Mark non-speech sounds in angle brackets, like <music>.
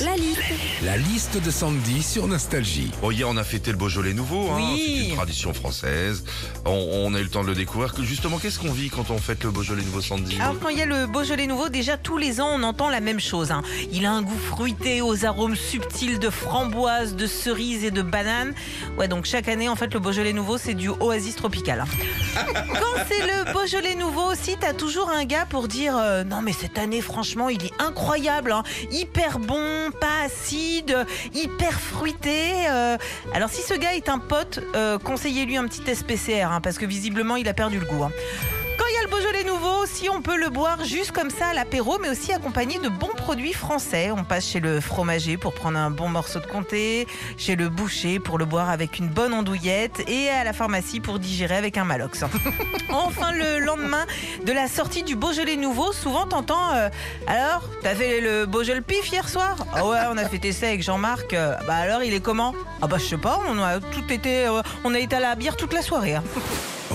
La. La liste de Sandy sur Nostalgie. Bon, hier, on a fêté le Beaujolais nouveau. Hein. Oui. C'est une tradition française. On, on a eu le temps de le découvrir. Que Justement, qu'est-ce qu'on vit quand on fête le Beaujolais nouveau Sandy? Alors quand il y a le Beaujolais nouveau, déjà tous les ans on entend la même chose. hein. Il a un goût fruité aux arômes subtils de framboise, de cerise et de banane. Ouais donc chaque année en fait le Beaujolais nouveau c'est du oasis tropical. hein. <laughs> quand c'est le Beaujolais nouveau aussi t'as toujours un gars pour dire euh, non mais cette année franchement il est incroyable, hein. hyper bon, pas acide, hyper fruité. euh. Alors si ce gars est un pote, euh, conseillez-lui un petit test PCR hein, parce que visiblement il a perdu le goût. hein. Beaujolais nouveau, si on peut le boire juste comme ça à l'apéro, mais aussi accompagné de bons produits français. On passe chez le fromager pour prendre un bon morceau de comté, chez le boucher pour le boire avec une bonne andouillette et à la pharmacie pour digérer avec un malox. <laughs> enfin, le lendemain de la sortie du Beaujolais nouveau, souvent t'entends euh, Alors, t'as fait le Beaujolais pif hier soir? Ah ouais, on a fêté ça avec Jean-Marc. Euh, bah alors, il est comment? Ah bah je sais pas, on a tout été, euh, on a été à la bière toute la soirée. hein.